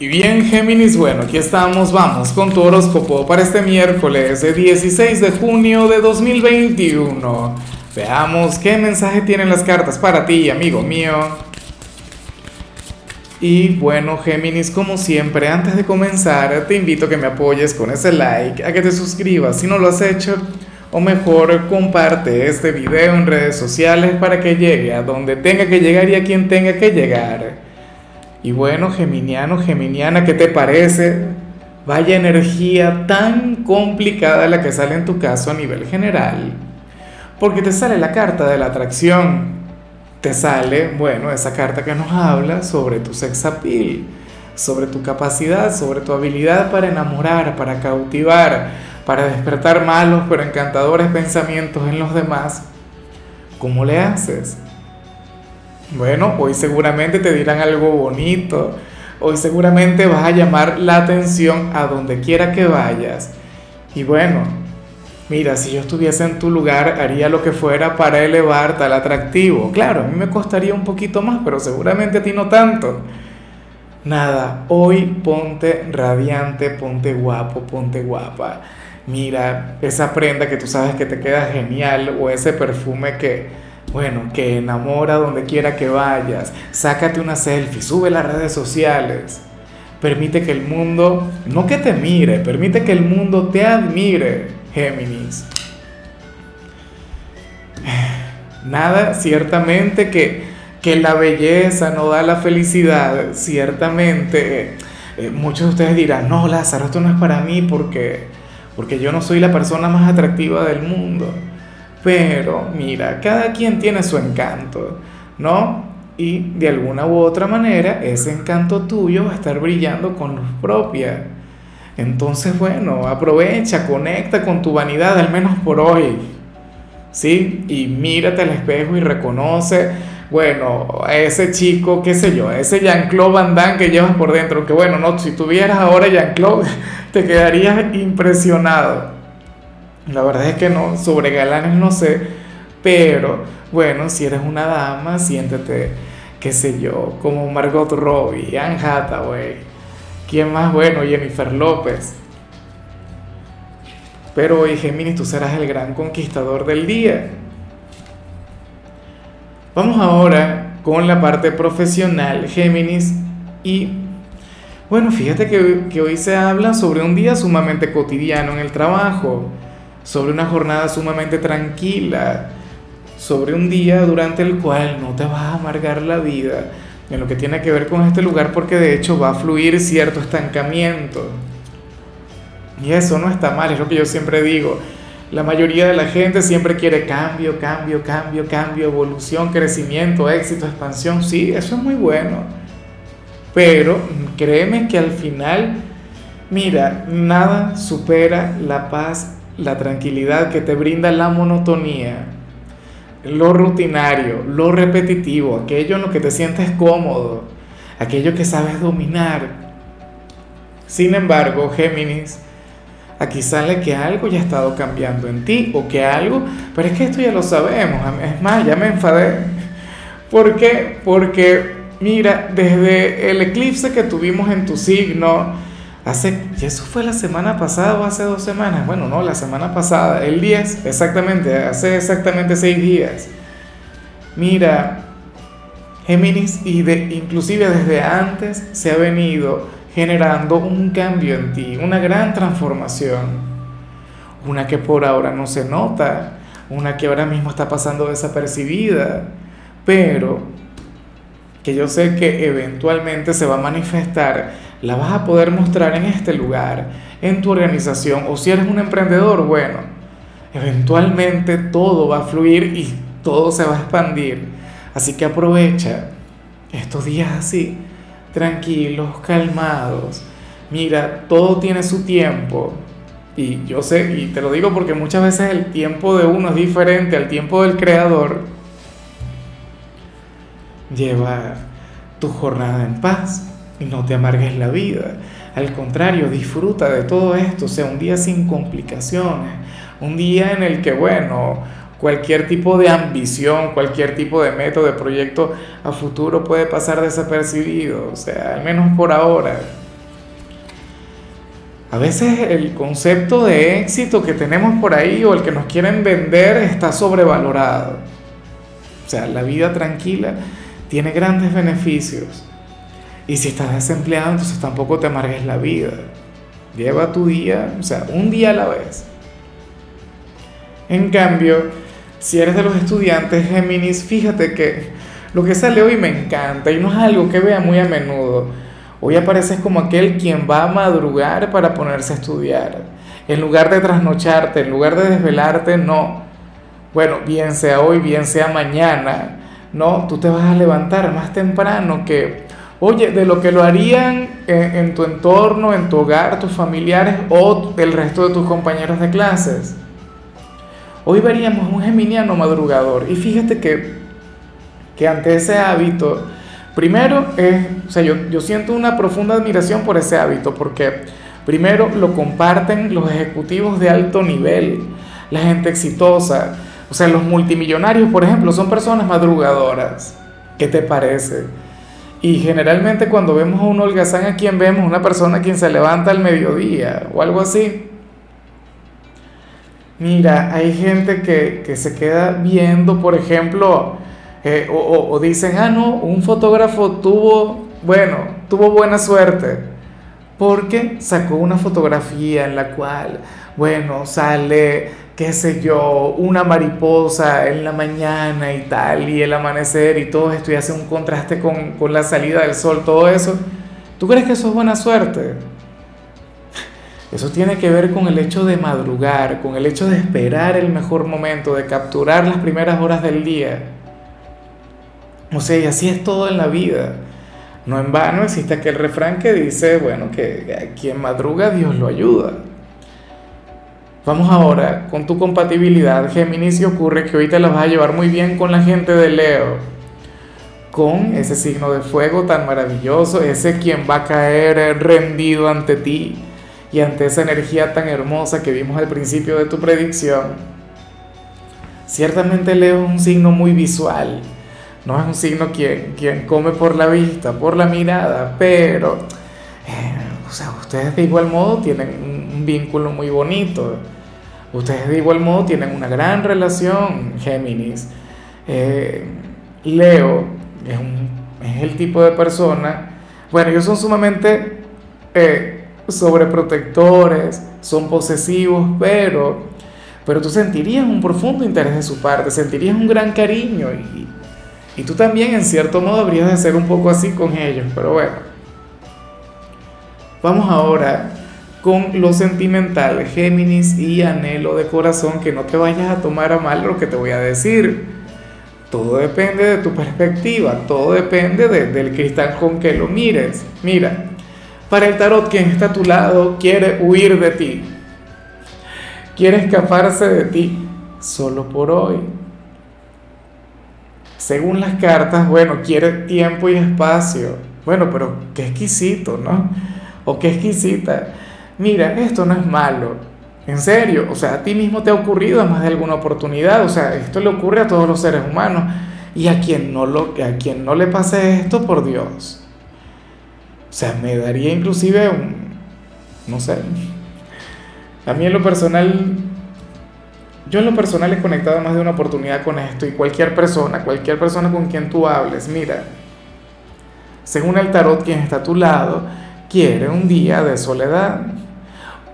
Y bien, Géminis, bueno, aquí estamos, vamos con tu horóscopo para este miércoles, de 16 de junio de 2021. Veamos qué mensaje tienen las cartas para ti, amigo mío. Y bueno, Géminis, como siempre, antes de comenzar, te invito a que me apoyes con ese like, a que te suscribas si no lo has hecho, o mejor, comparte este video en redes sociales para que llegue a donde tenga que llegar y a quien tenga que llegar. Y bueno, Geminiano, Geminiana, ¿qué te parece? Vaya energía tan complicada la que sale en tu caso a nivel general. Porque te sale la carta de la atracción. Te sale, bueno, esa carta que nos habla sobre tu sex appeal, sobre tu capacidad, sobre tu habilidad para enamorar, para cautivar, para despertar malos pero encantadores pensamientos en los demás. ¿Cómo le haces? Bueno, hoy seguramente te dirán algo bonito. Hoy seguramente vas a llamar la atención a donde quiera que vayas. Y bueno, mira, si yo estuviese en tu lugar, haría lo que fuera para elevarte al atractivo. Claro, a mí me costaría un poquito más, pero seguramente a ti no tanto. Nada, hoy ponte radiante, ponte guapo, ponte guapa. Mira, esa prenda que tú sabes que te queda genial o ese perfume que bueno, que enamora donde quiera que vayas, sácate una selfie, sube las redes sociales, permite que el mundo, no que te mire, permite que el mundo te admire, Géminis. Nada, ciertamente que, que la belleza no da la felicidad, ciertamente. Eh, muchos de ustedes dirán, no, Lázaro, esto no es para mí porque, porque yo no soy la persona más atractiva del mundo. Pero mira, cada quien tiene su encanto, ¿no? Y de alguna u otra manera ese encanto tuyo va a estar brillando con luz propia. Entonces, bueno, aprovecha, conecta con tu vanidad, al menos por hoy. ¿Sí? Y mírate al espejo y reconoce, bueno, a ese chico, qué sé yo, a ese Jean-Claude Van Damme que llevas por dentro. Que bueno, no, si tuvieras ahora Jean-Claude, te quedarías impresionado. La verdad es que no, sobre galanes no sé, pero bueno, si eres una dama, siéntete, qué sé yo, como Margot Robbie, Anne Hathaway, ¿quién más bueno? Jennifer López. Pero hoy, Géminis, tú serás el gran conquistador del día. Vamos ahora con la parte profesional, Géminis, y bueno, fíjate que, que hoy se habla sobre un día sumamente cotidiano en el trabajo sobre una jornada sumamente tranquila, sobre un día durante el cual no te vas a amargar la vida en lo que tiene que ver con este lugar porque de hecho va a fluir cierto estancamiento. Y eso no está mal, es lo que yo siempre digo. La mayoría de la gente siempre quiere cambio, cambio, cambio, cambio, evolución, crecimiento, éxito, expansión. Sí, eso es muy bueno. Pero créeme que al final, mira, nada supera la paz la tranquilidad que te brinda la monotonía, lo rutinario, lo repetitivo, aquello en lo que te sientes cómodo, aquello que sabes dominar. Sin embargo, Géminis, aquí sale que algo ya ha estado cambiando en ti o que algo, pero es que esto ya lo sabemos, es más, ya me enfadé. ¿Por qué? Porque, mira, desde el eclipse que tuvimos en tu signo, Hace, y eso fue la semana pasada o hace dos semanas. Bueno, no, la semana pasada, el 10, exactamente, hace exactamente seis días. Mira, Géminis, y de, inclusive desde antes se ha venido generando un cambio en ti, una gran transformación. Una que por ahora no se nota, una que ahora mismo está pasando desapercibida, pero que yo sé que eventualmente se va a manifestar la vas a poder mostrar en este lugar, en tu organización, o si eres un emprendedor, bueno, eventualmente todo va a fluir y todo se va a expandir. Así que aprovecha estos días así, tranquilos, calmados. Mira, todo tiene su tiempo. Y yo sé, y te lo digo porque muchas veces el tiempo de uno es diferente al tiempo del creador. Lleva tu jornada en paz y no te amargues la vida. Al contrario, disfruta de todo esto, sea, un día sin complicaciones, un día en el que, bueno, cualquier tipo de ambición, cualquier tipo de método, de proyecto a futuro puede pasar desapercibido, o sea, al menos por ahora. A veces el concepto de éxito que tenemos por ahí o el que nos quieren vender está sobrevalorado. O sea, la vida tranquila tiene grandes beneficios. Y si estás desempleado, entonces tampoco te amargues la vida. Lleva tu día, o sea, un día a la vez. En cambio, si eres de los estudiantes Géminis, fíjate que lo que sale hoy me encanta y no es algo que vea muy a menudo. Hoy apareces como aquel quien va a madrugar para ponerse a estudiar. En lugar de trasnocharte, en lugar de desvelarte, no. Bueno, bien sea hoy, bien sea mañana, no, tú te vas a levantar más temprano que Oye, de lo que lo harían en, tu entorno, en tu hogar, tus familiares o el resto de tus compañeros de clases. Hoy veríamos un geminiano madrugador y fíjate que, que ante ese hábito, primero, o sea, yo, yo siento una profunda admiración por ese hábito porque primero lo comparten los ejecutivos de alto nivel, la gente exitosa, o sea, los multimillonarios, por ejemplo, son personas madrugadoras. ¿Qué te parece? Y generalmente cuando vemos a un holgazán, ¿a quién vemos? Una persona quien se levanta al mediodía o algo así. Mira, hay gente que, se queda viendo, por ejemplo, eh, o, o, dicen, ah, no, un fotógrafo tuvo, bueno, tuvo buena suerte, porque sacó una fotografía en la cual, bueno, sale qué sé yo, una mariposa en la mañana y tal, y el amanecer y todo esto, y hace un contraste con, con la salida del sol, todo eso, ¿tú crees que eso es buena suerte? Eso tiene que ver con el hecho de madrugar, con el hecho de esperar el mejor momento, de capturar las primeras horas del día. O sea, y así es todo en la vida. No en vano existe aquel refrán que dice, bueno, que quien madruga Dios lo ayuda. Vamos ahora con tu compatibilidad, Géminis, y ocurre que hoy te la vas a llevar muy bien con la gente de Leo, con ese signo de fuego tan maravilloso, ese quien va a caer rendido ante ti y ante esa energía tan hermosa que vimos al principio de tu predicción. Ciertamente Leo es un signo muy visual, no es un signo quien, quien come por la vista, por la mirada, pero, eh, ustedes de igual modo tienen un vínculo muy bonito Ustedes de igual modo tienen una gran relación, Géminis. Eh, Leo es, el tipo de persona, bueno, ellos son sumamente eh, sobreprotectores, son posesivos, pero, pero tú sentirías un profundo interés de su parte, sentirías un gran cariño y, y tú también en cierto modo habrías de ser un poco así con ellos, pero bueno. Vamos ahora con lo sentimental, Géminis y anhelo de corazón, que no te vayas a tomar a mal lo que te voy a decir. Todo depende de tu perspectiva, todo depende del cristal con que lo mires. Mira, para el tarot quien está a tu lado quiere huir de ti, quiere escaparse de ti, solo por hoy. Según las cartas, bueno, quiere tiempo y espacio. Bueno, pero qué exquisito, ¿no? O qué exquisita mira, esto no es malo. En serio, o sea, a ti mismo te ha ocurrido más de alguna oportunidad, o sea, esto le ocurre a todos los seres humanos. Y a quien no, lo, a quien no le pase esto, por Dios. O sea, me daría inclusive un, no sé, a mí en lo personal, yo en lo personal he conectado más de una oportunidad con esto y cualquier persona, cualquier persona con quien tú hables, mira, según el tarot, quien está a tu lado, quiere un día de soledad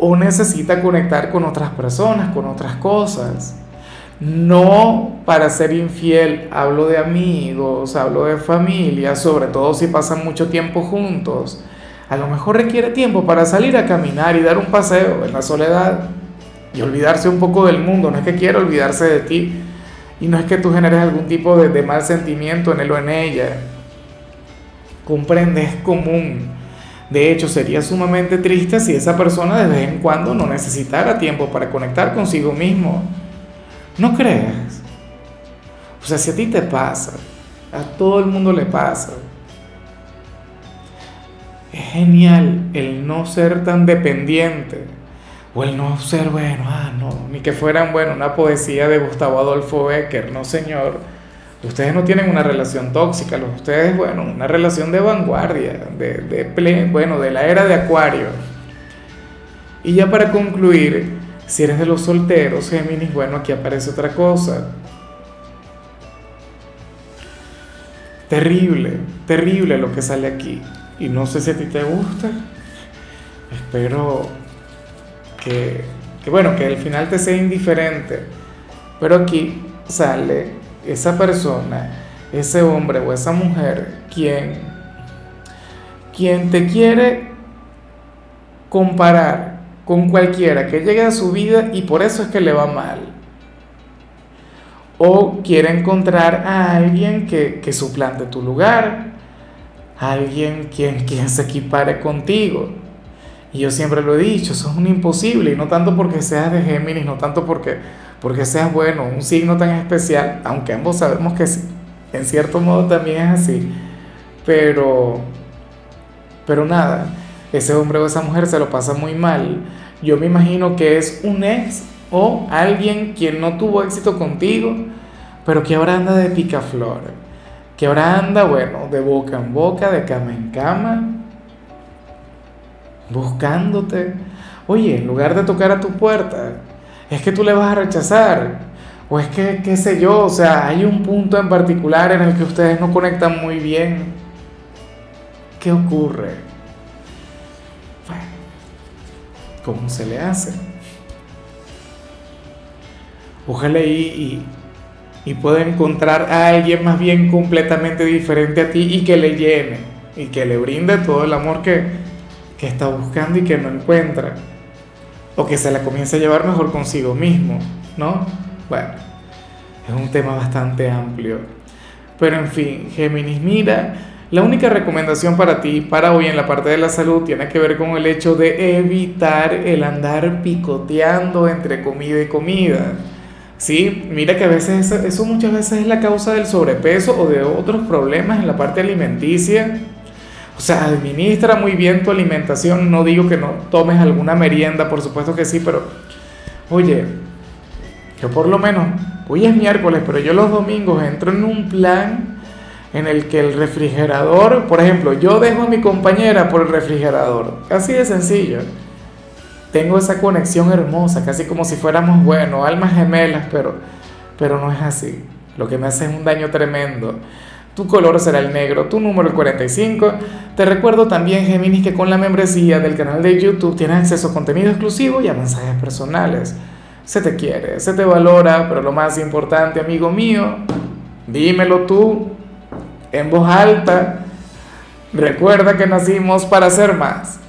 o necesita conectar con otras personas, con otras cosas. No para ser infiel, hablo de amigos, hablo de familia, sobre todo si pasan mucho tiempo juntos. A lo mejor requiere tiempo para salir a caminar y dar un paseo en la soledad y olvidarse un poco del mundo. No es que quiera olvidarse de ti y no es que tú generes algún tipo de, de mal sentimiento en él o en ella. Comprende, es común de hecho, sería sumamente triste si esa persona de vez en cuando no necesitara tiempo para conectar consigo mismo. ¿No crees? O sea, si a ti te pasa, a todo el mundo le pasa. Es genial el no ser tan dependiente. O el no ser, bueno, ah, no, ni que fueran, bueno, una poesía de Gustavo Adolfo Becker, no señor Ustedes no tienen una relación tóxica, ustedes, bueno, una relación de vanguardia, de, de bueno, de la era de Acuario. Y ya para concluir, si eres de los solteros, Géminis, bueno, aquí aparece otra cosa. Terrible, terrible lo que sale aquí. Y no sé si a ti te gusta. Espero que, que bueno, que al final te sea indiferente. Pero aquí sale esa persona, ese hombre o esa mujer, quien, quien te quiere comparar con cualquiera que llegue a su vida y por eso es que le va mal. O quiere encontrar a alguien que, que suplante tu lugar, alguien quien, quien se equipare contigo. Y yo siempre lo he dicho, eso es un imposible, y no tanto porque seas de Géminis, no tanto porque, porque seas bueno, un signo tan especial, aunque ambos sabemos que en cierto modo también es así, pero, pero nada, ese hombre o esa mujer se lo pasa muy mal. Yo me imagino que es un ex o alguien quien no tuvo éxito contigo, pero que ahora anda de picaflor, que ahora anda, bueno, de boca en boca, de cama en cama, buscándote. Oye, en lugar de tocar a tu puerta, es que tú le vas a rechazar. O es que, qué sé yo, o sea, hay un punto en particular en el que ustedes no conectan muy bien. ¿Qué ocurre? ¿Cómo se le hace? Ojalá y, y, pueda encontrar a alguien más bien completamente diferente a ti y que le llene y que le brinde todo el amor que, que está buscando y que no encuentra. O que se la comience a llevar mejor consigo mismo, ¿no? Bueno, es un tema bastante amplio. Pero en fin, Géminis, mira, la única recomendación para ti, para hoy en la parte de la salud, tiene que ver con el hecho de evitar el andar picoteando entre comida y comida. Sí, mira que a veces eso, muchas veces es la causa del sobrepeso o de otros problemas en la parte alimenticia. O sea, administra muy bien tu alimentación. No digo que no tomes alguna merienda, por supuesto que sí, pero oye, yo por lo menos, hoy es miércoles, pero yo los domingos entro en un plan en el que el refrigerador, por ejemplo, yo dejo a mi compañera por el refrigerador, así de sencillo. Tengo esa conexión hermosa, casi como si fuéramos, bueno, almas gemelas, pero, pero no es así. Lo que me hace es un daño tremendo. Tu color será el negro, tu número el 45. Te recuerdo también, Géminis, que con la membresía del canal de YouTube tienes acceso a contenido exclusivo y a mensajes personales. Se te quiere, se te valora, pero lo más importante, amigo mío, dímelo tú, en voz alta, recuerda que nacimos para ser más.